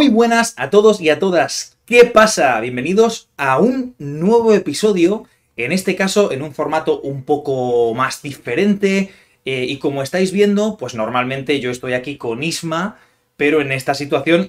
Muy buenas a todos y a todas. ¿Qué pasa? Bienvenidos a un nuevo episodio, en este caso en un formato un poco más diferente. eh, y como estáis viendo, pues normalmente yo estoy aquí con Isma, pero en esta situación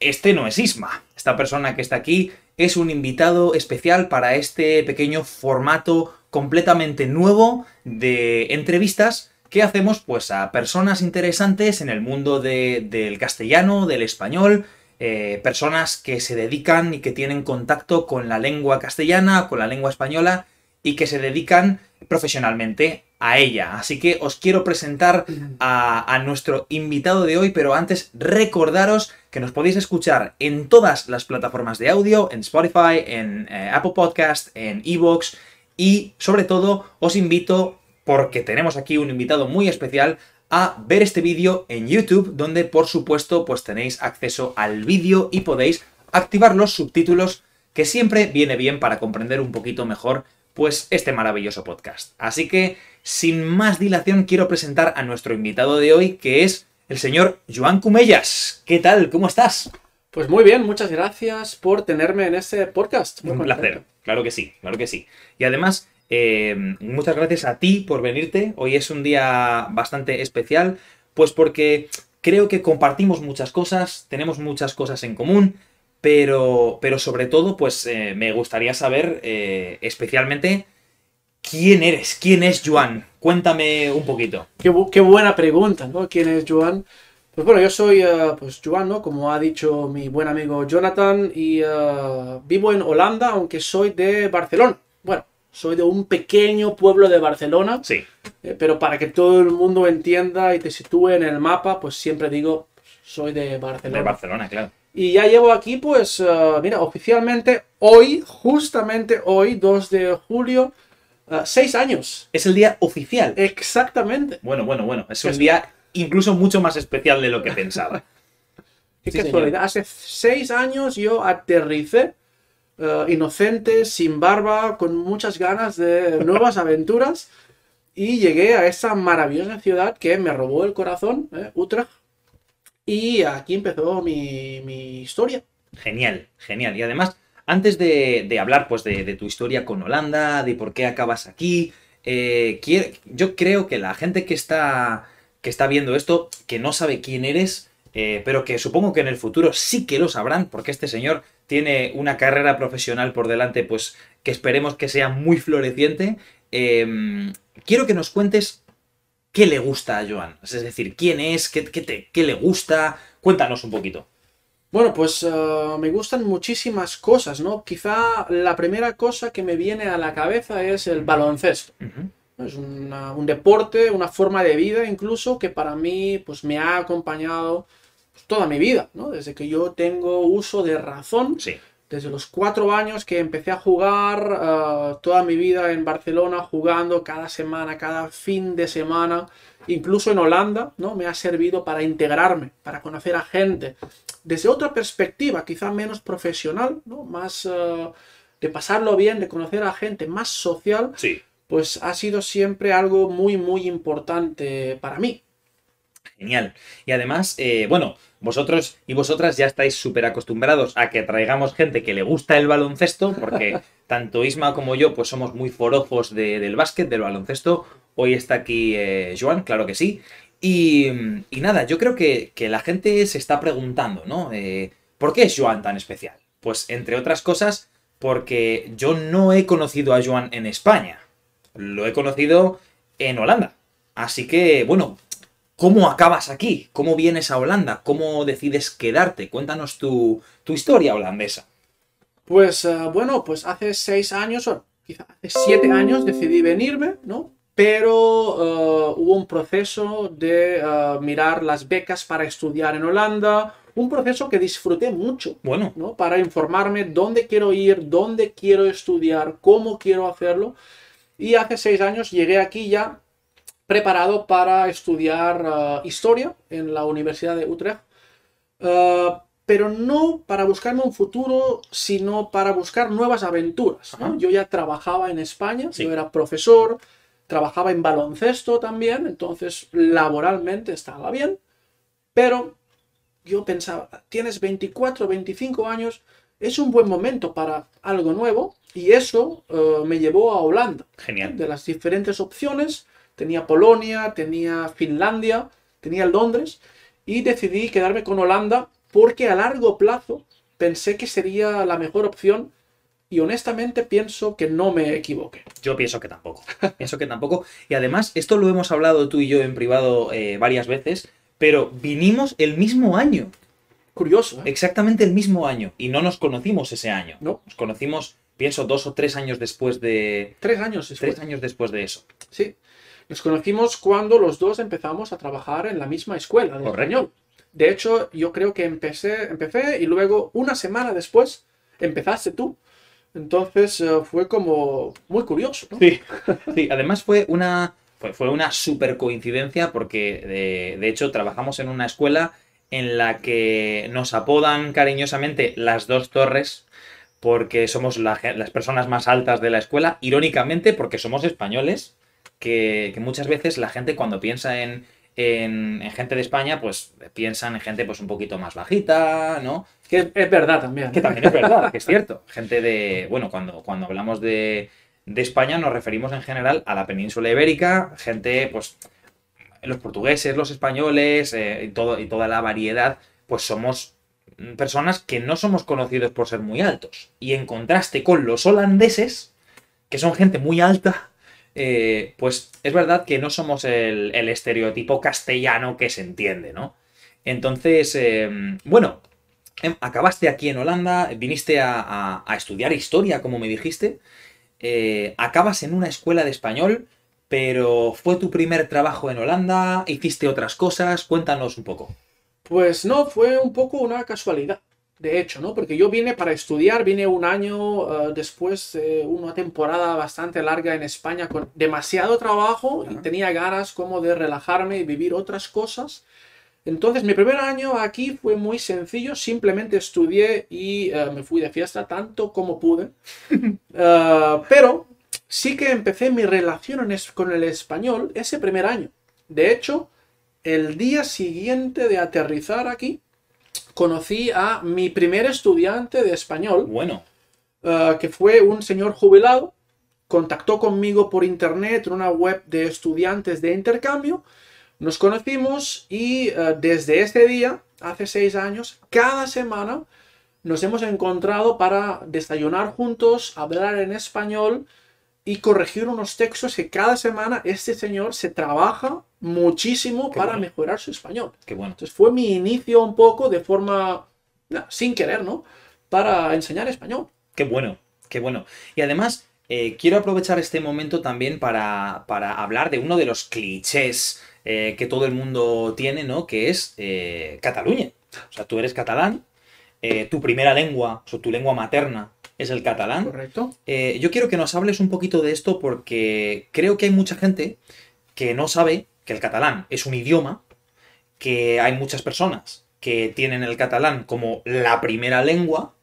este no es Isma. Esta persona que está aquí es un invitado especial para este pequeño formato completamente nuevo de entrevistas que hacemos pues a personas interesantes en el mundo de- del castellano, del español, eh, personas que se dedican y que tienen contacto con la lengua castellana, con la lengua española y que se dedican profesionalmente a ella. Así que os quiero presentar a, a nuestro invitado de hoy, pero antes recordaros que nos podéis escuchar en todas las plataformas de audio, en Spotify, en eh, Apple Podcast, en Evox y sobre todo os invito, porque tenemos aquí un invitado muy especial, a ver este vídeo en YouTube, donde por supuesto pues tenéis acceso al vídeo y podéis activar los subtítulos, que siempre viene bien para comprender un poquito mejor pues este maravilloso podcast. Así que, sin más dilación, quiero presentar a nuestro invitado de hoy, que es el señor Joan Cumellas. ¿Qué tal? ¿Cómo estás? Pues muy bien, muchas gracias por tenerme en este podcast. Muy Un contento. placer, claro que sí, claro que sí. Y además, eh, muchas gracias a ti por venirte. Hoy es un día bastante especial, pues porque creo que compartimos muchas cosas, tenemos muchas cosas en común, pero, pero sobre todo, pues eh, me gustaría saber eh, especialmente quién eres, quién es Joan. Cuéntame un poquito. Qué, bu- qué buena pregunta, ¿no? ¿Quién es Joan? Pues bueno, yo soy pues Joan, ¿no? Como ha dicho mi buen amigo Jonathan, y vivo en Holanda, aunque soy de Barcelona. Bueno, soy de un pequeño pueblo de Barcelona, Sí, eh, pero para que todo el mundo entienda y te sitúe en el mapa, pues siempre digo, soy de Barcelona. de Barcelona, claro. Y ya llevo aquí, pues, eh, mira, oficialmente hoy, justamente hoy, 2 de julio, eh, seis años. Es el día oficial. Exactamente. Bueno, bueno, bueno. Es un Es- día incluso mucho más especial de lo que pensaba. Qué Sí, casualidad. Hace seis años yo aterricé, eh, inocente, sin barba, con muchas ganas de nuevas aventuras. Y llegué a esa maravillosa ciudad que me robó el corazón, eh, Utrecht. Y aquí empezó mi, mi historia. Genial, genial. Y además, antes de, de hablar pues, de, de tu historia con Holanda, de por qué acabas aquí, eh, yo creo que la gente que está, que está viendo esto, que no sabe quién eres, eh, pero que supongo que en el futuro sí que lo sabrán, porque este señor tiene una carrera profesional por delante, pues que esperemos que sea muy floreciente. eh, quiero que nos cuentes qué le gusta a Joan. Es decir, quién es, qué, qué te- qué le gusta. Cuéntanos un poquito. Bueno, pues eh, me gustan muchísimas cosas, ¿no? Quizá la primera cosa que me viene a la cabeza es el baloncesto. Es una- un deporte, una forma de vida incluso que para mí pues me ha acompañado pues, toda mi vida, ¿no? Desde que yo tengo uso de razón, Sí. desde los cuatro años que empecé a jugar eh, toda mi vida en Barcelona, jugando cada semana, cada fin de semana, incluso en Holanda, ¿no? Me ha servido para integrarme, para conocer a gente, desde otra perspectiva, quizá menos profesional, ¿no? Más eh, de pasarlo bien, de conocer a gente, más social, Sí. pues ha sido siempre algo muy, muy importante para mí. Genial. Y además, eh, bueno, vosotros y vosotras ya estáis súper acostumbrados a que traigamos gente que le gusta el baloncesto, porque tanto Isma como yo, pues somos muy forofos de- del básquet, del baloncesto. Hoy está aquí eh, Joan, claro que sí. Y, y nada, yo creo que, que la gente se está preguntando, ¿no? Eh, ¿Por qué es Joan tan especial? Pues entre otras cosas, porque yo no he conocido a Joan en España. Lo he conocido en Holanda. Así que, bueno, ¿Cómo acabas aquí? ¿Cómo vienes a Holanda? ¿Cómo decides quedarte? Cuéntanos tu, tu historia holandesa. Pues eh, bueno, pues hace seis años, o quizá hace siete años decidí venirme, ¿no? Pero eh, hubo un proceso de eh, mirar las becas para estudiar en Holanda, un proceso que disfruté mucho, Bueno, ¿no? Para informarme dónde quiero ir, dónde quiero estudiar, cómo quiero hacerlo. Y hace seis años llegué aquí ya preparado para estudiar eh, historia en la Universidad de Utrecht. Eh, pero no para buscarme un futuro, sino para buscar nuevas aventuras. Yo ya trabajaba en España, Sí. yo era profesor, trabajaba en baloncesto también, entonces laboralmente estaba bien, pero yo pensaba, tienes 24, 25 años, es un buen momento para algo nuevo y eso eh, me llevó a Holanda. Genial. De las diferentes opciones, tenía Polonia, tenía Finlandia, tenía Londres y decidí quedarme con Holanda porque a largo plazo pensé que sería la mejor opción y honestamente pienso que no me equivoqué. Yo pienso que tampoco. pienso que tampoco. Y además, esto lo hemos hablado tú y yo en privado eh, varias veces, pero vinimos el mismo año. Curioso, ¿eh? Exactamente el mismo año. Y no nos conocimos ese año. No. Nos conocimos, pienso, dos o tres años después de. Tres años después. Tres años después de eso. Sí. Nos conocimos cuando los dos empezamos a trabajar en la misma escuela de español. De hecho, yo creo que empecé, empecé y luego una semana después empezaste tú. Entonces eh, fue como muy curioso, ¿no? Sí. Sí, además fue una. Fue, fue una super coincidencia porque de, de hecho trabajamos en una escuela en la que nos apodan cariñosamente las dos torres porque somos la las personas más altas de la escuela, irónicamente porque somos españoles, que, que muchas veces la gente cuando piensa en, en- en gente de España, pues piensan en gente pues un poquito más bajita, ¿no? Que es, es verdad también. Que también es verdad, que es cierto. Gente de. Bueno, cuando, cuando hablamos de, de España nos referimos en general a la península ibérica, gente, pues. Los portugueses, los españoles eh, y, todo, y toda la variedad, pues somos personas que no somos conocidos por ser muy altos. Y en contraste con los holandeses, que son gente muy alta, eh, pues es verdad que no somos el, estereotipo castellano que se entiende, ¿no? Entonces, eh, bueno, Em, acabaste aquí en Holanda, viniste a estudiar historia, como me dijiste. eh, acabas en una escuela de español, pero fue tu primer trabajo en Holanda, hiciste otras cosas, cuéntanos un poco. Pues no, fue un poco una casualidad, de hecho, ¿no? Porque yo vine para estudiar, vine un año eh, después de una temporada bastante larga en España con demasiado trabajo y tenía ganas como de relajarme y vivir otras cosas. Entonces mi primer año aquí fue muy sencillo, simplemente estudié y eh, me fui de fiesta tanto como pude. Eh, pero sí que empecé mi relación con el español ese primer año. De hecho, el día siguiente de aterrizar aquí, conocí a mi primer estudiante de español, Bueno, eh, que fue un señor jubilado. Contactó conmigo por internet en una web de estudiantes de intercambio. Nos conocimos y eh, desde ese día, hace seis años, cada semana nos hemos encontrado para desayunar juntos, hablar en español y corregir unos textos que cada semana este señor se trabaja muchísimo Qué para bueno. mejorar su español. qué bueno. Entonces fue mi inicio un poco de forma, sin querer, ¿no? Para enseñar español. Qué bueno, qué bueno. Y además, eh, quiero aprovechar este momento también para, para hablar de uno de los clichés eh, que todo el mundo tiene, ¿no? Que es eh, Cataluña. O sea, tú eres catalán, tu primera lengua, o tu lengua materna es el catalán. ¿Correcto? Yo quiero que nos hables un poquito de esto porque creo que hay mucha gente que no sabe que el catalán es un idioma, que hay muchas personas que tienen el catalán como la primera lengua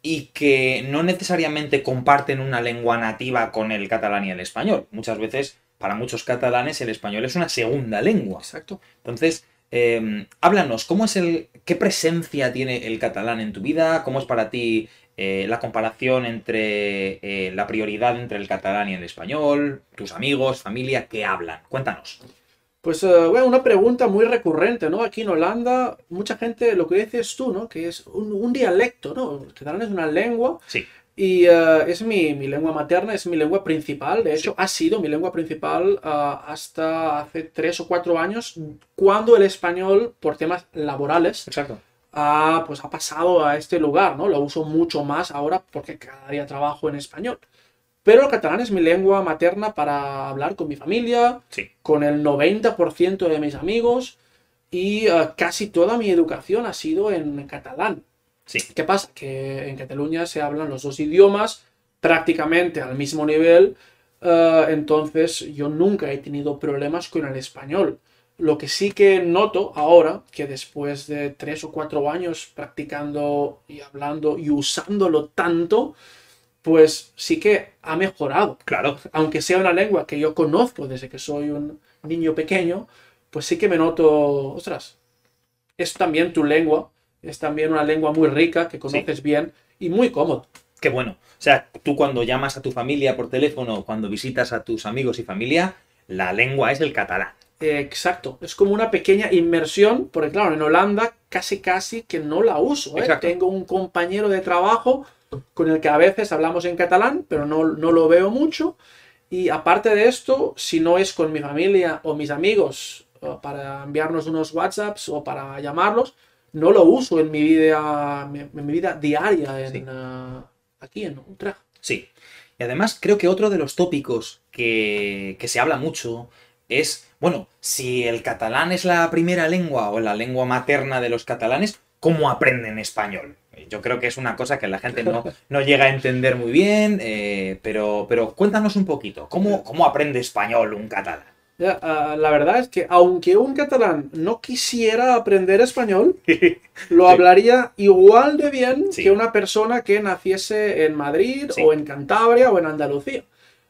y que no necesariamente comparten una lengua nativa con el catalán y el español. Muchas veces, para muchos catalanes, el español es una segunda lengua. Exacto. Entonces, eh, háblanos, ¿cómo es el, qué presencia tiene el catalán en tu vida? ¿Cómo es para ti eh, la comparación entre eh, la prioridad entre el catalán y el español? ¿Tus amigos, familia, qué hablan? Cuéntanos. Pues, eh, bueno, una pregunta muy recurrente, ¿no? Aquí en Holanda, mucha gente, lo que dices tú, ¿no? Que es un, un dialecto, ¿no? El catalán es una lengua Sí, y eh, es mi, mi lengua materna, es mi lengua principal. De hecho, ha sido mi lengua principal ah, hasta hace tres o cuatro años, cuando el español, por temas laborales, exacto. ha, pues, ha pasado a este lugar, ¿no? Lo uso mucho más ahora porque cada día trabajo en español. Pero el catalán es mi lengua materna para hablar con mi familia, Sí, con el 90% de mis amigos y eh, casi toda mi educación ha sido en catalán. sí, ¿Qué pasa? Que en Cataluña se hablan los dos idiomas prácticamente al mismo nivel, eh, entonces yo nunca he tenido problemas con el español. Lo que sí que noto ahora, que después de tres o cuatro años practicando y hablando y usándolo tanto, pues sí que ha mejorado claro. aunque sea una lengua que yo conozco desde que soy un niño pequeño, pues sí que me noto, ostras, es también tu lengua, es también una lengua muy rica que conoces bien y muy cómodo. Qué bueno. O sea, tú cuando llamas a tu familia por teléfono, cuando visitas a tus amigos y familia, la lengua es el catalán. Exacto, es como una pequeña inmersión, porque claro, en Holanda casi casi que no la uso. ¿eh? Tengo un compañero de trabajo con el que a veces hablamos en catalán, pero no, no lo veo mucho. Y aparte de esto, si no es con mi familia o mis amigos para enviarnos unos WhatsApps o para llamarlos, no lo uso en mi vida, en mi vida diaria en, eh, aquí en Utrecht. Sí. Y además creo que otro de los tópicos que, que se habla mucho es, bueno, si el catalán es la primera lengua o la lengua materna de los catalanes, ¿cómo aprenden español? Yo creo que es una cosa que la gente no, no llega a entender muy bien, eh, pero, pero cuéntanos un poquito, ¿cómo, ¿cómo aprende español un catalán? Ah, la verdad es que aunque un catalán no quisiera aprender español, lo hablaría igual de bien que una persona que naciese en Madrid o en Cantabria o en Andalucía.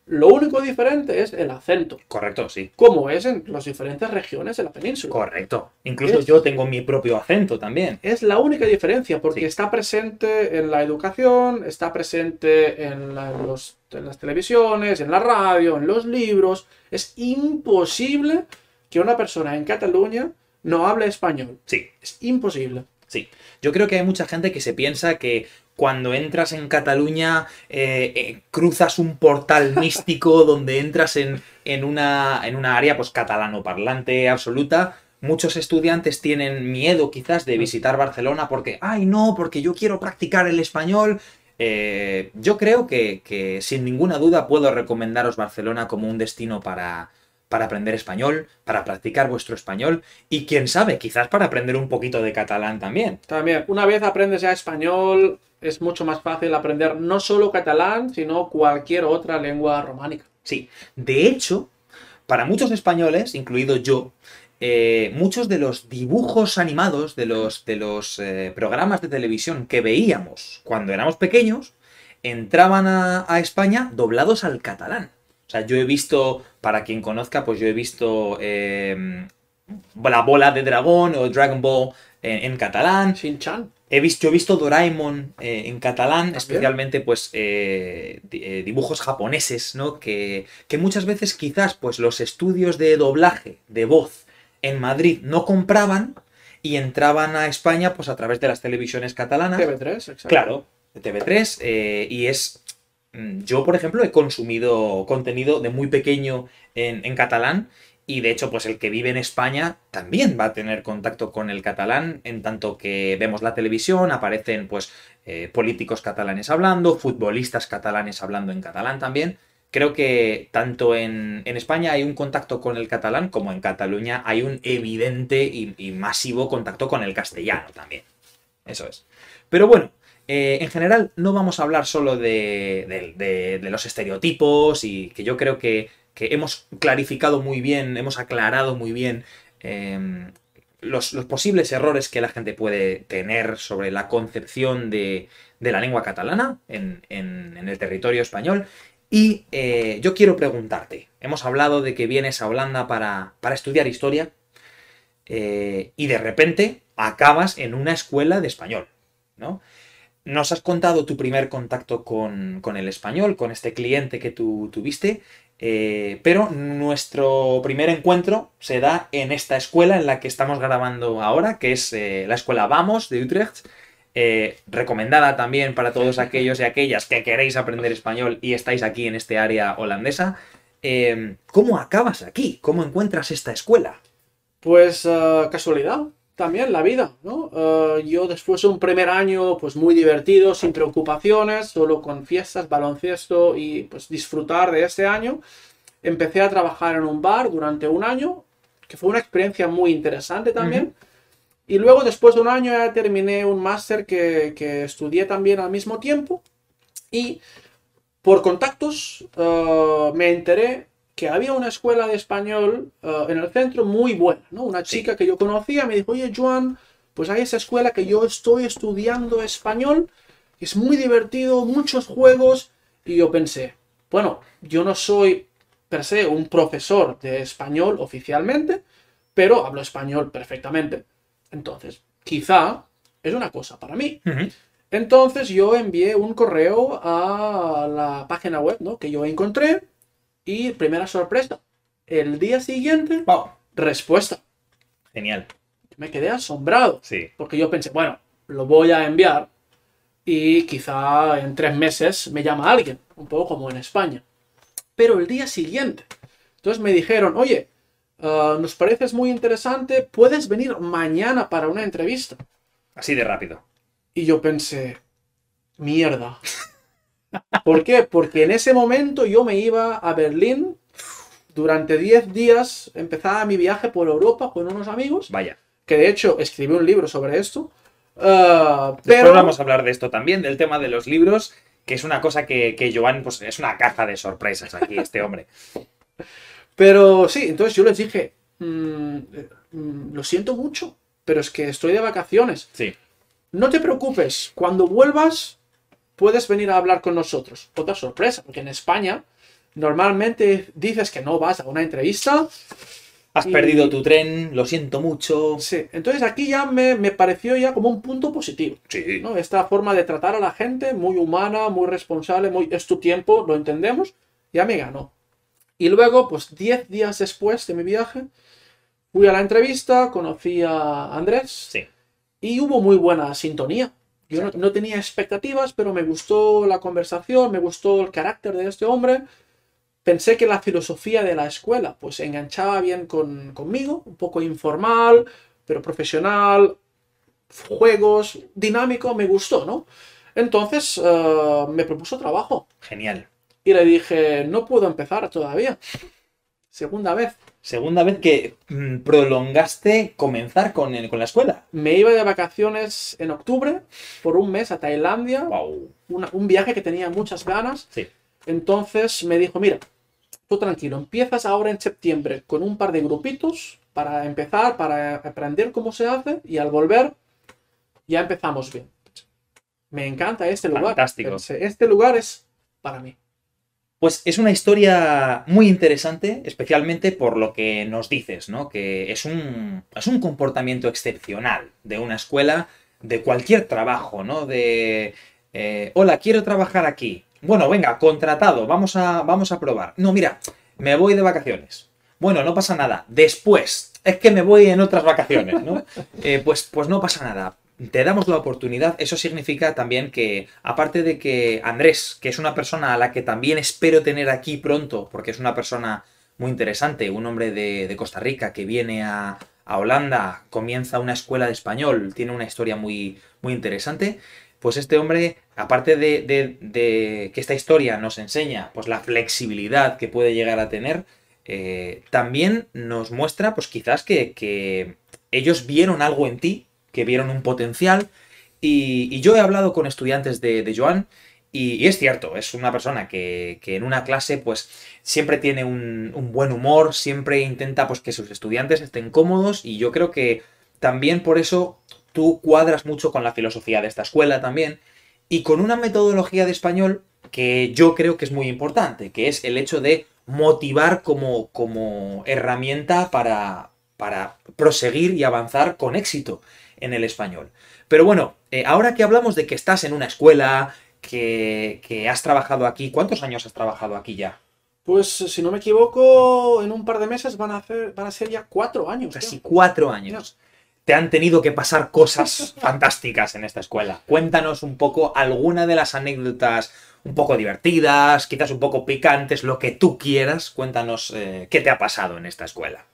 Lo único diferente es el acento. Correcto, sí. Como es en las diferentes regiones de la península. Correcto. Incluso yo tengo mi propio acento también. Es la única diferencia, porque está presente en la educación, está presente en, en las televisiones, en la radio, en los libros. Es imposible que una persona en Cataluña no hable español. Sí. Es imposible. Sí. Yo creo que hay mucha gente que se piensa que cuando entras en Cataluña eh, eh, cruzas un portal místico donde entras en, en, una, en una área pues catalano parlante absoluta. Muchos estudiantes tienen miedo quizás de visitar Barcelona porque, ay no, porque yo quiero practicar el español. Eh, yo creo que, que sin ninguna duda puedo recomendaros Barcelona como un destino para, para aprender español, para practicar vuestro español y quién sabe, quizás para aprender un poquito de catalán también. También, una vez aprendes ya español, es mucho más fácil aprender no solo catalán, sino cualquier otra lengua románica. Sí, de hecho, para muchos españoles, incluido yo, eh, muchos de los dibujos animados, de los, de los eh, programas de televisión que veíamos cuando éramos pequeños, entraban a España doblados al catalán. O sea, yo he visto, para quien conozca, pues yo he visto eh, La bola de dragón o Dragon Ball en, catalán. Shin-Chan. He visto, he visto Doraemon eh, en catalán, especialmente pues eh, dibujos japoneses, ¿no? Que, que, muchas veces quizás pues los estudios de doblaje, de voz en Madrid no compraban y entraban a España pues a través de las televisiones catalanas. TV3, exacto. Claro, TV3 y es yo, por ejemplo, he consumido contenido de muy pequeño en, catalán y de hecho, pues el que vive en España también va a tener contacto con el catalán, en tanto que vemos la televisión, aparecen pues eh, políticos catalanes hablando, futbolistas catalanes hablando en catalán también. Creo que tanto en, España hay un contacto con el catalán como en Cataluña hay un evidente y masivo contacto con el castellano también. Eso es. Pero bueno, eh, en general, no vamos a hablar solo de, los estereotipos y que yo creo que, hemos clarificado muy bien, hemos aclarado muy bien em, los, posibles errores que la gente puede tener sobre la concepción de, la lengua catalana en, el territorio español. Y eh, yo quiero preguntarte, hemos hablado de que vienes a Holanda para, estudiar historia eh, y de repente acabas en una escuela de español, ¿no? Nos has contado tu primer contacto con, el español, con este cliente que tú tuviste, eh, pero nuestro primer encuentro se da en esta escuela en la que estamos grabando ahora, que es eh, la escuela Vamos de Utrecht, eh, recomendada también para todos aquellos y aquellas que queréis aprender español y estáis aquí en este área holandesa. ¿Cómo acabas aquí? ¿Cómo encuentras esta escuela? Pues casualidad también la vida, ¿no? Eh, yo después de un primer año pues muy divertido, sin preocupaciones, solo con fiestas, baloncesto y pues disfrutar de este año, empecé a trabajar en un bar durante un año, que fue una experiencia muy interesante también. Y luego después de un año ya terminé un máster que, que, estudié también al mismo tiempo y por contactos uh, me enteré que había una escuela de español eh, en el centro muy buena, ¿no? Una chica que yo conocía me dijo, oye, Joan, pues hay esa escuela que yo estoy estudiando español, es muy divertido, muchos juegos, y yo pensé, bueno, yo no soy per se un profesor de español oficialmente, pero hablo español perfectamente. Entonces, quizá es una cosa para mí. Entonces yo envié un correo a la página web ¿no? que yo encontré y primera sorpresa. El día siguiente, Wow. respuesta. Genial. Me quedé asombrado Sí. porque yo pensé, bueno, lo voy a enviar y quizá en tres meses me llama alguien, un poco como en España. Pero el día siguiente, entonces me dijeron, oye, ah, nos pareces muy interesante, puedes venir mañana para una entrevista. Así de rápido. Y yo pensé, mierda. ¿Por qué? Porque en ese momento yo me iba a Berlín durante 10 días, empezaba mi viaje por Europa con unos amigos, Vaya. que de hecho escribí un libro sobre esto. Después pero vamos a hablar de esto también, del tema de los libros, que es una cosa que, que Joan, pues es una caja de sorpresas aquí, este hombre. Pero sí, entonces yo les dije, "Mm, eh, mm, lo siento mucho, pero es que estoy de vacaciones. Sí. No te preocupes, cuando vuelvas puedes venir a hablar con nosotros. Otra sorpresa, porque en España normalmente dices que no vas a una entrevista. Has Y- perdido tu tren, lo siento mucho. Sí, entonces aquí ya me, me pareció ya como un punto positivo. Sí. ¿no? Esta forma de tratar a la gente, muy humana, muy responsable, muy es tu tiempo, lo entendemos, ya me ganó. Y luego, pues 10 días después de mi viaje, fui a la entrevista, conocí a Andrés Sí. y hubo muy buena sintonía. Yo no, no tenía expectativas, pero me gustó la conversación, me gustó el carácter de este hombre. Pensé que la filosofía de la escuela pues enganchaba bien con, conmigo, un poco informal, pero profesional, juegos, dinámico, me gustó, ¿no? Entonces eh, me propuso trabajo Genial. y le dije, no puedo empezar todavía. Segunda vez. Segunda vez que mm, prolongaste comenzar con, el- con la escuela. Me iba de vacaciones en octubre por un mes a Tailandia, Wow. una- un viaje que tenía muchas ganas. Sí. Entonces me dijo, mira, tú tranquilo, empiezas ahora en septiembre con un par de grupitos para empezar, para aprender cómo se hace y al volver ya empezamos bien. Me encanta este lugar. Fantástico. Este lugar es para mí. Pues es una historia muy interesante, especialmente por lo que nos dices, ¿no? Que es un, es un comportamiento excepcional de una escuela, de cualquier trabajo, ¿no? De, eh, hola, quiero trabajar aquí. Bueno, venga, contratado, vamos a, vamos a probar. No, mira, me voy de vacaciones. Bueno, no pasa nada. Después, es que me voy en otras vacaciones, ¿no? Eh, pues, pues no pasa nada. Te damos la oportunidad. Eso significa también que, aparte de que Andrés, que es una persona a la que también espero tener aquí pronto, porque es una persona muy interesante, un hombre de, Costa Rica que viene a, a Holanda, comienza una escuela de español, tiene una historia muy, muy interesante. Pues este hombre, aparte de, de- de que esta historia nos enseña pues, la flexibilidad que puede llegar a tener, eh, también nos muestra, pues quizás que, que ellos vieron algo en ti, que vieron un potencial. Y, yo he hablado con estudiantes de, Joan y, es cierto, es una persona que, que en una clase pues siempre tiene un, un buen humor, siempre intenta pues que sus estudiantes estén cómodos y yo creo que también por eso tú cuadras mucho con la filosofía de esta escuela también y con una metodología de español que yo creo que es muy importante, que es el hecho de motivar como, como herramienta para, para proseguir y avanzar con éxito en el español. Pero bueno, eh, ahora que hablamos de que estás en una escuela, que, que has trabajado aquí, ¿cuántos años has trabajado aquí ya? Pues si no me equivoco, en un par de meses van a, hacer, van a ser ya cuatro años. Casi tío. cuatro años. Te han tenido que pasar cosas fantásticas en esta escuela. Cuéntanos un poco alguna de las anécdotas un poco divertidas, quizás un poco picantes, lo que tú quieras. Cuéntanos eh, qué te ha pasado en esta escuela.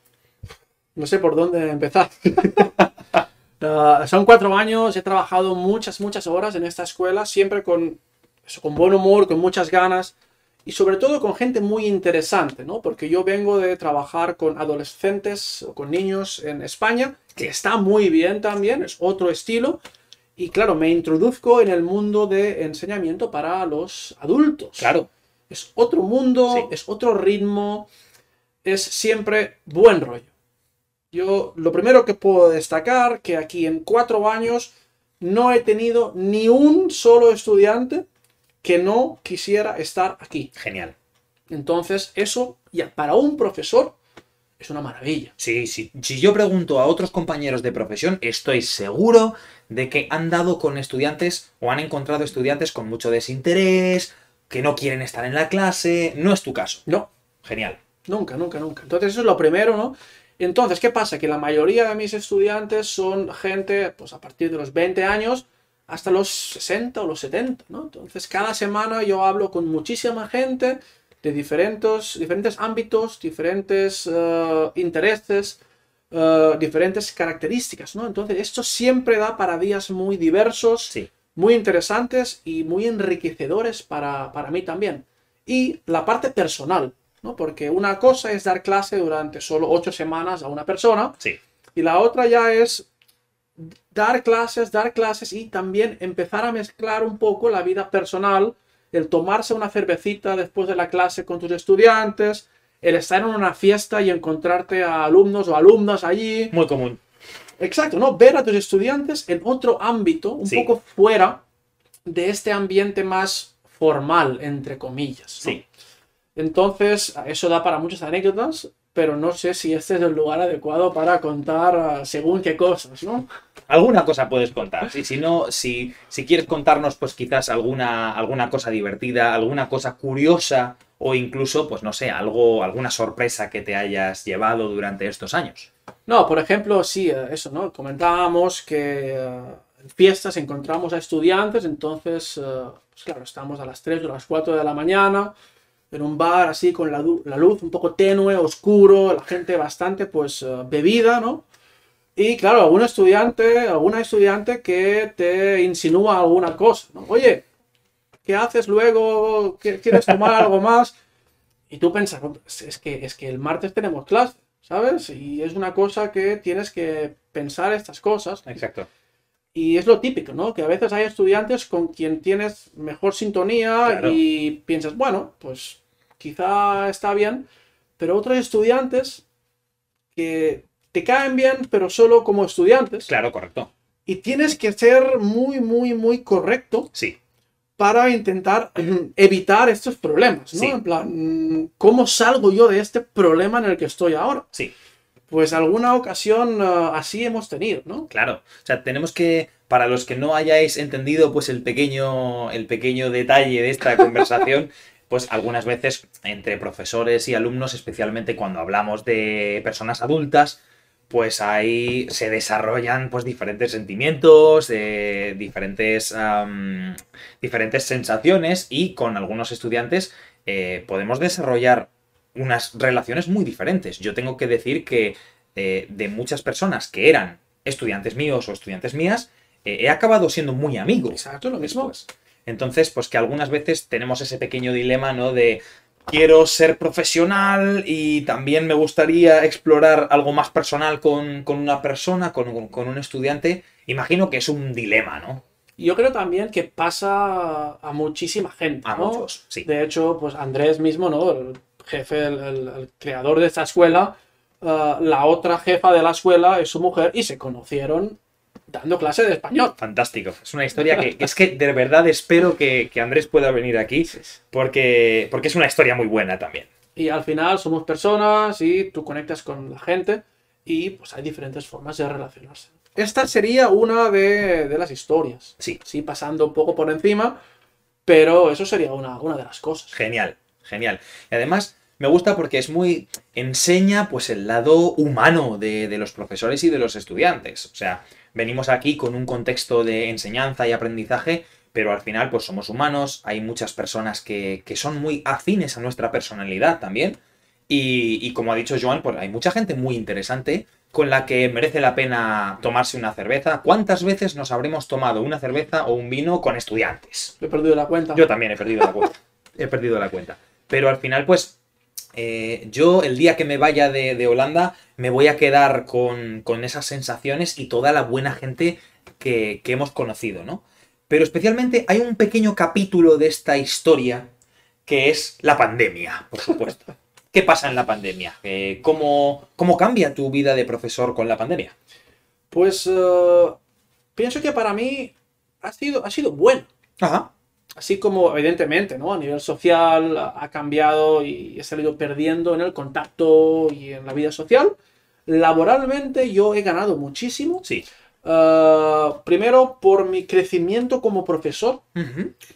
No sé por dónde empezar. Ah, son cuatro años, he trabajado muchas, muchas horas en esta escuela, siempre con, con buen humor, con muchas ganas y sobre todo con gente muy interesante, ¿no? Porque yo vengo de trabajar con adolescentes o con niños en España, que está muy bien también, es otro estilo. Y claro, me introduzco en el mundo de enseñamiento para los adultos. Claro, Es otro mundo, Sí. es otro ritmo, es siempre buen rollo. Yo lo primero que puedo destacar que aquí en cuatro años no he tenido ni un solo estudiante que no quisiera estar aquí. genial. Entonces eso ya para un profesor es una maravilla. Sí, sí. Si yo pregunto a otros compañeros de profesión, estoy seguro de que han dado con estudiantes o han encontrado estudiantes con mucho desinterés, que no quieren estar en la clase. No es tu caso. No, Genial. nunca, nunca, nunca. Entonces eso es lo primero, ¿no? Entonces, ¿qué pasa? Que la mayoría de mis estudiantes son gente, pues a partir de los 20 años hasta los 60 o los 70, ¿no? Entonces, cada semana yo hablo con muchísima gente de diferentes, diferentes ámbitos, diferentes eh, intereses, eh, diferentes características, ¿no? Entonces, esto siempre da para días muy diversos, Sí. muy interesantes y muy enriquecedores para, para mí también. Y la parte personal, ¿no? Porque una cosa es dar clase durante solo ocho semanas a una persona Sí. y la otra ya es dar clases, dar clases y también empezar a mezclar un poco la vida personal, el tomarse una cervecita después de la clase con tus estudiantes, el estar en una fiesta y encontrarte a alumnos o alumnas allí. Muy común. Exacto, ¿no? Ver a tus estudiantes en otro ámbito, un Sí. poco fuera de este ambiente más formal, entre comillas. ¿no? Sí. Entonces, eso da para muchas anécdotas, pero no sé si este es el lugar adecuado para contar ah, según qué cosas, ¿no? Alguna cosa puedes contar. Sí, si no, si, si quieres contarnos, pues quizás alguna, alguna cosa divertida, alguna cosa curiosa, o incluso, pues no sé, algo, alguna sorpresa que te hayas llevado durante estos años. No, por ejemplo, sí, eh, eso, ¿no? Comentábamos que eh, en fiestas encontramos a estudiantes, entonces, eh, pues claro, estamos a las 3 o las 4 de la mañana en un bar así con la, la luz un poco tenue, oscuro, la gente bastante pues eh, bebida, ¿no? Y claro, algún estudiante, alguna estudiante que te insinúa alguna cosa, ¿no? Oye, ¿qué haces luego? ¿Qué- ¿Quieres tomar algo más? Y tú piensas, "No, pues es que, es que el martes tenemos clase, ¿sabes? Y es una cosa que tienes que pensar estas cosas. Exacto. Y es lo típico, ¿no? Que a veces hay estudiantes con quien tienes mejor sintonía Claro. y piensas, bueno, pues quizá está bien, pero otros estudiantes que te caen bien, pero solo como estudiantes. Claro, correcto. Y tienes que ser muy, muy, muy correcto Sí. para intentar evitar estos problemas, ¿no? Sí. En plan, ¿cómo salgo yo de este problema en el que estoy ahora? Sí. Pues alguna ocasión ah, así hemos tenido, ¿no? Claro, o sea, tenemos que, para los que no hayáis entendido, pues el pequeño, el pequeño detalle de esta conversación, pues algunas veces entre profesores y alumnos, especialmente cuando hablamos de personas adultas, pues ahí se desarrollan pues diferentes sentimientos, eh, diferentes, diferentes sensaciones y con algunos estudiantes eh, podemos desarrollar unas relaciones muy diferentes. Yo tengo que decir que eh, de muchas personas que eran estudiantes míos o estudiantes mías, he acabado siendo muy amigo. Exacto, lo mismo. después. Entonces, pues que algunas veces tenemos ese pequeño dilema, ¿no? De quiero ser profesional y también me gustaría explorar algo más personal con, con una persona, con, un- con un estudiante. Imagino que es un dilema, ¿no? Yo creo también que pasa a muchísima gente, A ¿no? muchos, sí. De hecho, pues Andrés mismo, ¿no? El jefe, el, el- el creador de esta escuela, ah, la otra jefa de la escuela es su mujer y se conocieron dando clase de español. Fantástico. Es una historia que, que es que de verdad espero que, que Andrés pueda venir aquí porque, porque es una historia muy buena también. Y al final somos personas y tú conectas con la gente y pues hay diferentes formas de relacionarse. Esta sería una de, de las historias. Sí. Sí, pasando un poco por encima, pero eso sería una, una de las cosas. Genial, genial. Y además me gusta porque es muy. enseña pues el lado humano de, de los profesores y de los estudiantes. O sea, venimos aquí con un contexto de enseñanza y aprendizaje, pero al final, pues somos humanos. Hay muchas personas que, que son muy afines a nuestra personalidad también. Y, y como ha dicho Joan, pues hay mucha gente muy interesante con la que merece la pena tomarse una cerveza. ¿Cuántas veces nos habremos tomado una cerveza o un vino con estudiantes? He perdido la cuenta. Yo también he perdido la cuenta. he perdido la cuenta. Pero al final, pues, eh, yo el día que me vaya de, de Holanda, me voy a quedar con, con esas sensaciones y toda la buena gente que, que hemos conocido, ¿no? Pero especialmente hay un pequeño capítulo de esta historia que es la pandemia, por supuesto. ¿Qué pasa en la pandemia? Eh, ¿cómo, ¿Cómo cambia tu vida de profesor con la pandemia? Pues eh, pienso que para mí ha sido, ha sido bueno. Ajá. Así como evidentemente, ¿no? A nivel social ha cambiado y he salido perdiendo en el contacto y en la vida social. Laboralmente yo he ganado muchísimo. Sí. Uh, primero por mi crecimiento como profesor,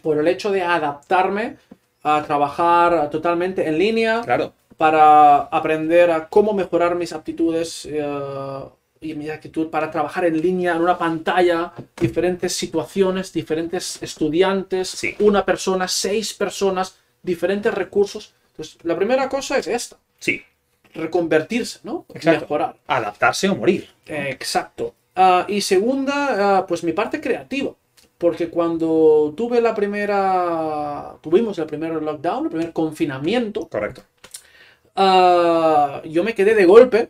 por el hecho de adaptarme a trabajar totalmente en línea, Claro. para aprender a cómo mejorar mis aptitudes eh, y mi actitud para trabajar en línea en una pantalla, diferentes situaciones, diferentes estudiantes, Sí. una persona, seis personas, diferentes recursos. Entonces, la primera cosa es esta, Sí. reconvertirse, ¿no? Exacto. Mejorar. Adaptarse o morir. Eh, Exacto. Ah, y segunda, ah, pues mi parte creativa. Porque cuando tuve la primera, tuvimos el primer lockdown, el primer confinamiento, Correcto. ah, yo me quedé de golpe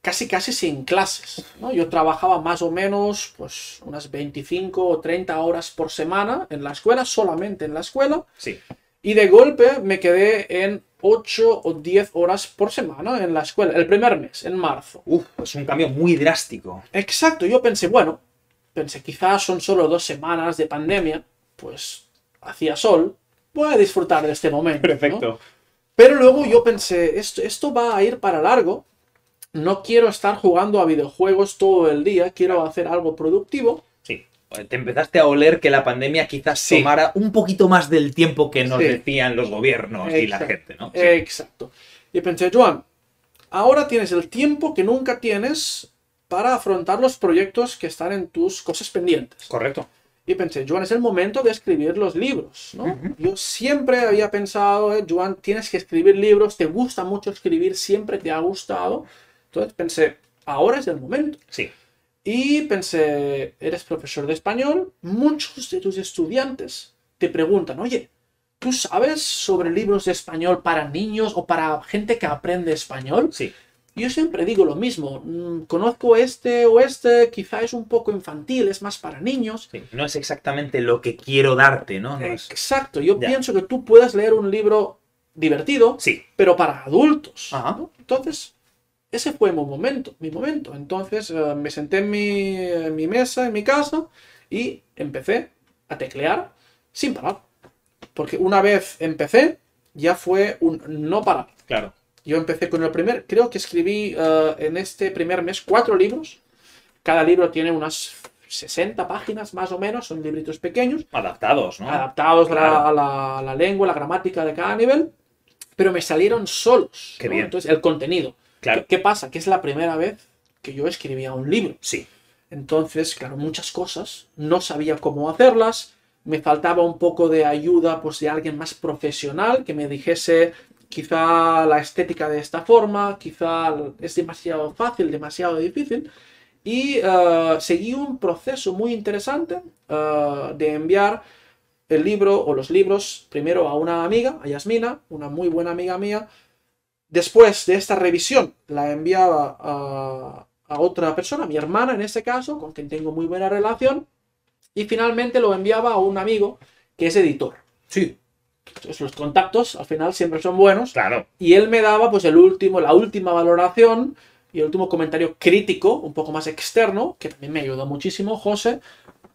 casi casi sin clases. ¿no? Yo trabajaba más o menos pues unas 25 o 30 horas por semana en la escuela, solamente en la escuela. Sí. Y de golpe me quedé en 8 o 10 horas por semana en la escuela, el primer mes, en marzo. Uf, es un cambio muy drástico. Exacto, yo pensé, bueno, pensé, quizás son solo dos semanas de pandemia, pues hacía sol, voy a disfrutar de este momento. ¿no? Pero luego yo pensé, esto, esto va a ir para largo, no quiero estar jugando a videojuegos todo el día, quiero hacer algo productivo. Sí. Te empezaste a oler que la pandemia quizás Sí. tomara un poquito más del tiempo que nos Sí. decían los gobiernos y la gente, ¿no? Sí. Exacto. Y pensé, Joan, ahora tienes el tiempo que nunca tienes para afrontar los proyectos que están en tus cosas pendientes. Correcto. Y pensé, Joan, es el momento de escribir los libros, ¿no? Yo siempre había pensado, eh, Joan, tienes que escribir libros, te gusta mucho escribir, siempre te ha gustado. Entonces pensé, ahora es el momento. Sí. Y pensé, eres profesor de español, muchos de tus estudiantes te preguntan, oye, ¿tú sabes sobre libros de español para niños o para gente que aprende español? Sí. Yo siempre digo lo mismo, mm, conozco este o este, quizá es un poco infantil, es más para niños. Sí. No es exactamente lo que quiero darte, ¿no? No es- Exacto, yo Ya. pienso que tú puedes leer un libro divertido, Sí. pero para adultos. Ajá. ¿no? Entonces, ese fue mi momento, mi momento. Entonces eh, me senté en mi, en mi mesa, en mi casa, y empecé a teclear sin parar. Porque una vez empecé, ya fue un no parar. Claro. Yo empecé con el primer, creo que escribí eh, en este primer mes cuatro libros. Cada libro tiene unas 60 páginas más o menos, son libritos pequeños Adaptados, ¿no? adaptados a la- Claro. a, la, a la lengua, la gramática de cada nivel, pero me salieron solos. Qué ¿no? bien. Entonces, el contenido. Claro. ¿Qué, qué pasa? Que es la primera vez que yo escribía un libro. Sí. Entonces, claro, muchas cosas, no sabía cómo hacerlas, me faltaba un poco de ayuda pues, de alguien más profesional que me dijese quizá la estética de esta forma, quizá es demasiado fácil, demasiado difícil. Y eh, seguí un proceso muy interesante eh, de enviar el libro o los libros primero a una amiga, a Yasmina, una muy buena amiga mía. Después de esta revisión la enviaba a, a otra persona, mi hermana en este caso, con quien tengo muy buena relación. Y finalmente lo enviaba a un amigo que es editor. Sí. Entonces los contactos al final siempre son buenos. Claro. Y él me daba pues el último, la última valoración y el último comentario crítico, un poco más externo, que también me ayudó muchísimo, José,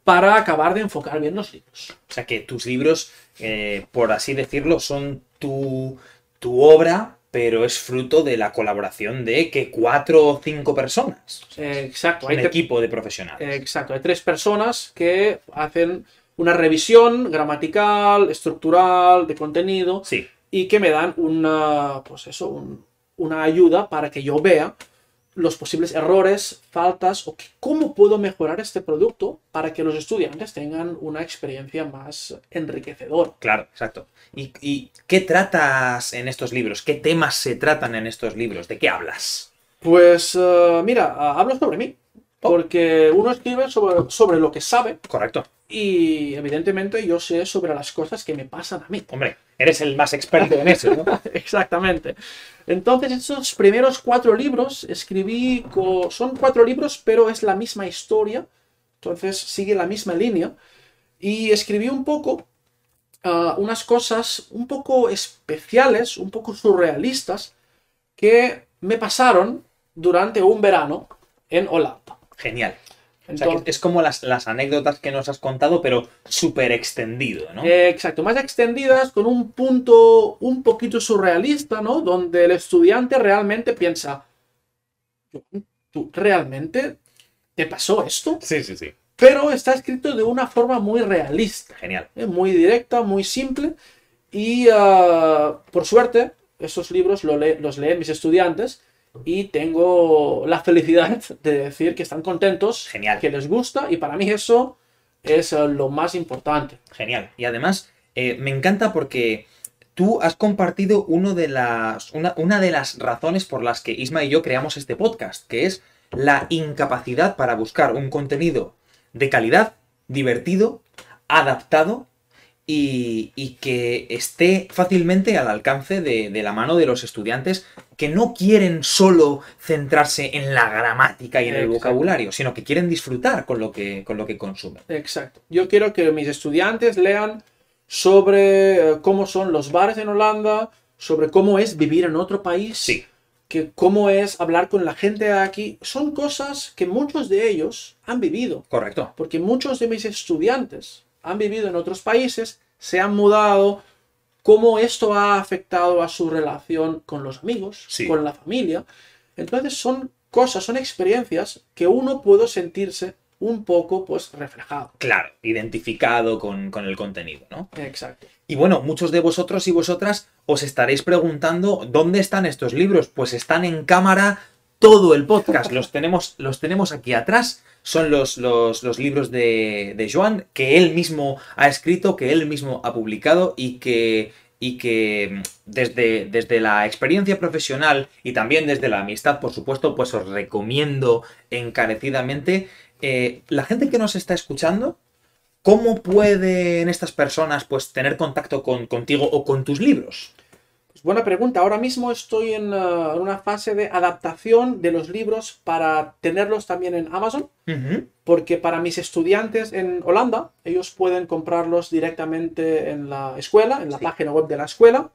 para acabar de enfocar bien los libros. O sea que tus libros, eh, por así decirlo, son tu, tu obra, pero es fruto de la colaboración de que cuatro o cinco personas. Exacto, Un hay, equipo de profesionales. exacto, hay tres personas que hacen una revisión gramatical, estructural, de contenido, Sí. y que me dan una, pues eso, un- una ayuda para que yo vea los posibles errores, faltas o que- cómo puedo mejorar este producto para que los estudiantes tengan una experiencia más enriquecedora. Claro, exacto. ¿Y, y qué tratas en estos libros? ¿Qué temas se tratan en estos libros? ¿De qué hablas? Pues eh, mira, ah, hablo sobre mí, porque uno escribe sobre, sobre lo que sabe Correcto. y evidentemente yo sé sobre las cosas que me pasan a mí. Hombre, eres el más experto en eso, ¿no? Exactamente. Entonces, estos primeros cuatro libros escribí, son cuatro libros, pero es la misma historia, entonces sigue la misma línea, y escribí un poco ah, unas cosas un poco especiales, un poco surrealistas, que me pasaron durante un verano en Holanda. Genial. O sea, que es como las, las anécdotas que nos has contado, pero súper extendido, ¿no? Eh, exacto, más extendidas con un punto un poquito surrealista, ¿no? Donde el estudiante realmente piensa, ¿tú realmente te pasó esto? Sí, sí, sí. Pero está escrito de una forma muy realista. Genial. ¿eh? Muy directa, muy simple. Y ah, por suerte, esos libros los leen mis estudiantes y tengo la felicidad de decir que están contentos, Genial. que les gusta y para mí eso es eh, lo más importante. Genial. Y además, eh, me encanta porque tú has compartido uno de las, una, una, de las razones por las que Isma y yo creamos este podcast, que es la incapacidad para buscar un contenido de calidad, divertido, adaptado y, que esté fácilmente al alcance de, de, la mano de los estudiantes que no quieren solo centrarse en la gramática y en Exacto. el vocabulario, sino que quieren disfrutar con lo que, con lo que consumen. Exacto. Yo quiero que mis estudiantes lean sobre eh, cómo son los bares en Holanda, sobre cómo es vivir en otro país. Sí. Que cómo es hablar con la gente de aquí. Son cosas que muchos de ellos han vivido. Correcto. Porque muchos de mis estudiantes han vivido en otros países, se han mudado, cómo esto ha afectado a su relación con los amigos, sí. con la familia. Entonces son cosas, son experiencias que uno puede sentirse un poco pues reflejado. Claro, identificado con, con, el contenido, ¿no? Exacto. Y bueno, muchos de vosotros y vosotras os estaréis preguntando dónde están estos libros. Pues están en cámara todo el podcast. Los tenemos, los tenemos aquí atrás. Son los, los, los libros de, de, Joan que él mismo ha escrito, que él mismo ha publicado y que, y que desde, desde la experiencia profesional y también desde la amistad, por supuesto, pues os recomiendo encarecidamente. Eh, la gente que nos está escuchando, ¿cómo pueden estas personas pues tener contacto con, contigo o con tus libros? Buena pregunta. Ahora mismo estoy en, uh, en, una fase de adaptación de los libros para tenerlos también en Amazon. Uh -huh. Porque para mis estudiantes en Holanda, ellos pueden comprarlos directamente en la escuela, en la Sí. página web de la escuela.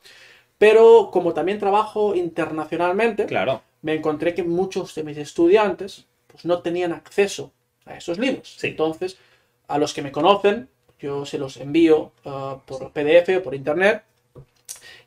Pero como también trabajo internacionalmente, Claro. me encontré que muchos de mis estudiantes pues, no tenían acceso a esos libros. Sí. Entonces, a los que me conocen, yo se los envío uh, por PDF o por internet.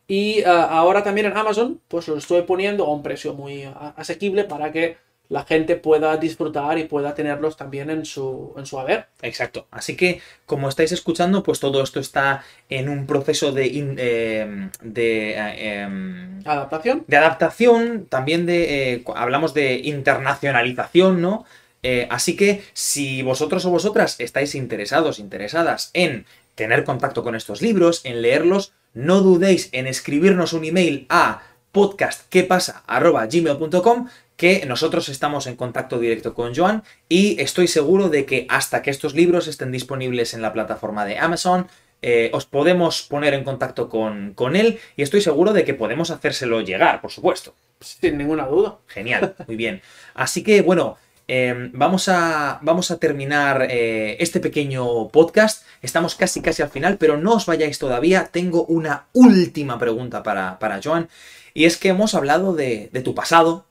Y uh, ahora también en Amazon, pues lo estoy poniendo a un precio muy uh, asequible para que la gente pueda disfrutar y pueda tenerlos también en su, en su haber. Exacto. Así que, como estáis escuchando, pues todo esto está en un proceso de, in- eh, de, eh, em, Adaptación. de adaptación, también de, eh, hablamos de internacionalización, ¿no? Eh, así que si vosotros o vosotras estáis interesados, interesadas en tener contacto con estos libros, en leerlos, no dudéis en escribirnos un email a podcastquepasa.gmail.com que nosotros estamos en contacto directo con Joan y estoy seguro de que hasta que estos libros estén disponibles en la plataforma de Amazon, eh, os podemos poner en contacto con, con él y estoy seguro de que podemos hacérselo llegar, por supuesto. Sin ninguna duda. Genial, muy bien. Así que bueno, eh, vamos, a, vamos a terminar eh, este pequeño podcast. Estamos casi casi al final, pero no os vayáis todavía. Tengo una última pregunta para, para Joan. Y es que hemos hablado de, de tu pasado,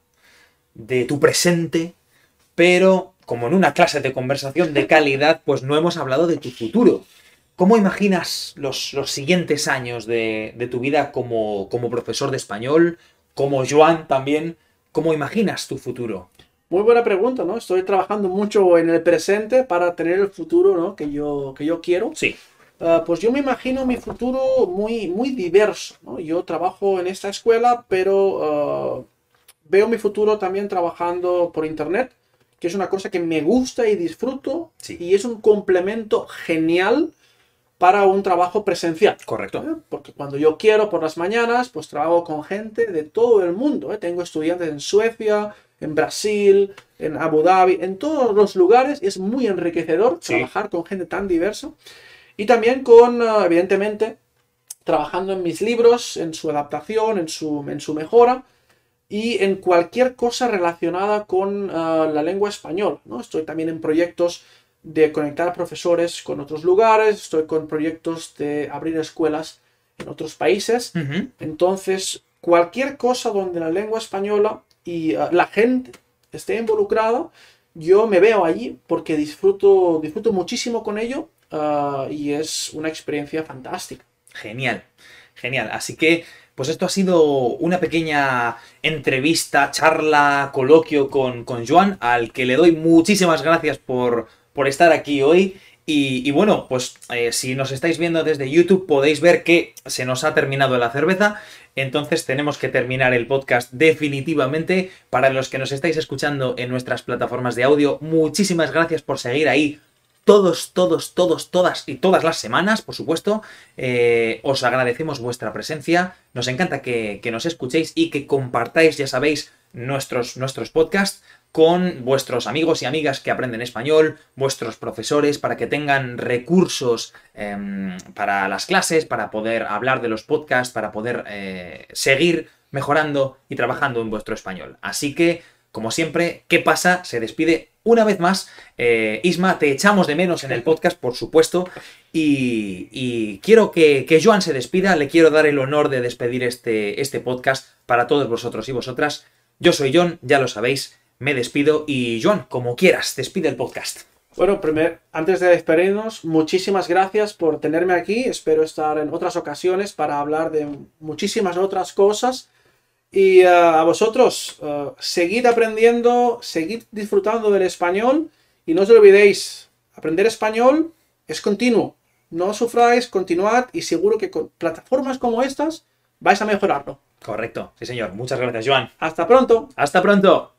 de tu presente, pero como en una clase de conversación de calidad, pues no hemos hablado de tu futuro. ¿Cómo imaginas los, los siguientes años de, de tu vida como, como profesor de español, como Joan también? ¿Cómo imaginas tu futuro? Muy buena pregunta, ¿no? Estoy trabajando mucho en el presente para tener el futuro, ¿no? Que yo, que yo quiero. Sí, Uh, pues yo me imagino mi futuro muy, muy diverso, ¿no? Yo trabajo en esta escuela, pero uh, veo mi futuro también trabajando por internet, que es una cosa que me gusta y disfruto, Sí. y es un complemento genial para un trabajo presencial. correcto. ¿eh? Porque cuando yo quiero por las mañanas, pues trabajo con gente de todo el mundo. ¿eh? Tengo estudiantes en Suecia, en Brasil, en Abu Dhabi, en todos los lugares. Es muy enriquecedor Sí. trabajar con gente tan diversa. Y también con, ah, evidentemente, trabajando en mis libros, en su adaptación, en su, en su mejora y en cualquier cosa relacionada con la lengua española. ¿no? Estoy también en proyectos de conectar profesores con otros lugares, estoy con proyectos de abrir escuelas en otros países. Entonces, cualquier cosa donde la lengua española y ah, la gente esté involucrada, yo me veo allí porque disfruto, disfruto muchísimo con ello ah, y es una experiencia fantástica. Genial, genial. Así que, pues esto ha sido una pequeña entrevista, charla, coloquio con, con Joan, al que le doy muchísimas gracias por, por estar aquí hoy. Y, bueno, pues eh, si nos estáis viendo desde YouTube podéis ver que se nos ha terminado la cerveza. Entonces tenemos que terminar el podcast definitivamente. Para los que nos estáis escuchando en nuestras plataformas de audio, muchísimas gracias por seguir ahí todos, todos, todos, todas y todas las semanas, por supuesto. Eh, os agradecemos vuestra presencia. Nos encanta que, nos escuchéis y que compartáis, ya sabéis, nuestros, nuestros podcasts con vuestros amigos y amigas que aprenden español, vuestros profesores, para que tengan recursos em, para las clases, para poder hablar de los podcasts, para poder eh, seguir mejorando y trabajando en vuestro español. Así que como siempre, ¿qué pasa? Se despide una vez más. Eh, Isma, te echamos de menos en el podcast, por supuesto. Y, quiero que, Joan se despida. Le quiero dar el honor de despedir este, este podcast para todos vosotros y vosotras. Yo soy John, ya lo sabéis. Me despido. Y Joan, como quieras, despide el podcast. Bueno, primer, antes de despedirnos, muchísimas gracias por tenerme aquí. Espero estar en otras ocasiones para hablar de muchísimas otras cosas. Y eh, a vosotros, uh, seguid aprendiendo, seguid disfrutando del español y no os olvidéis, aprender español es continuo. No sufráis, continuad y seguro que con plataformas como estas vais a mejorarlo. Correcto, sí señor. Muchas gracias, Joan. Hasta pronto. Hasta pronto.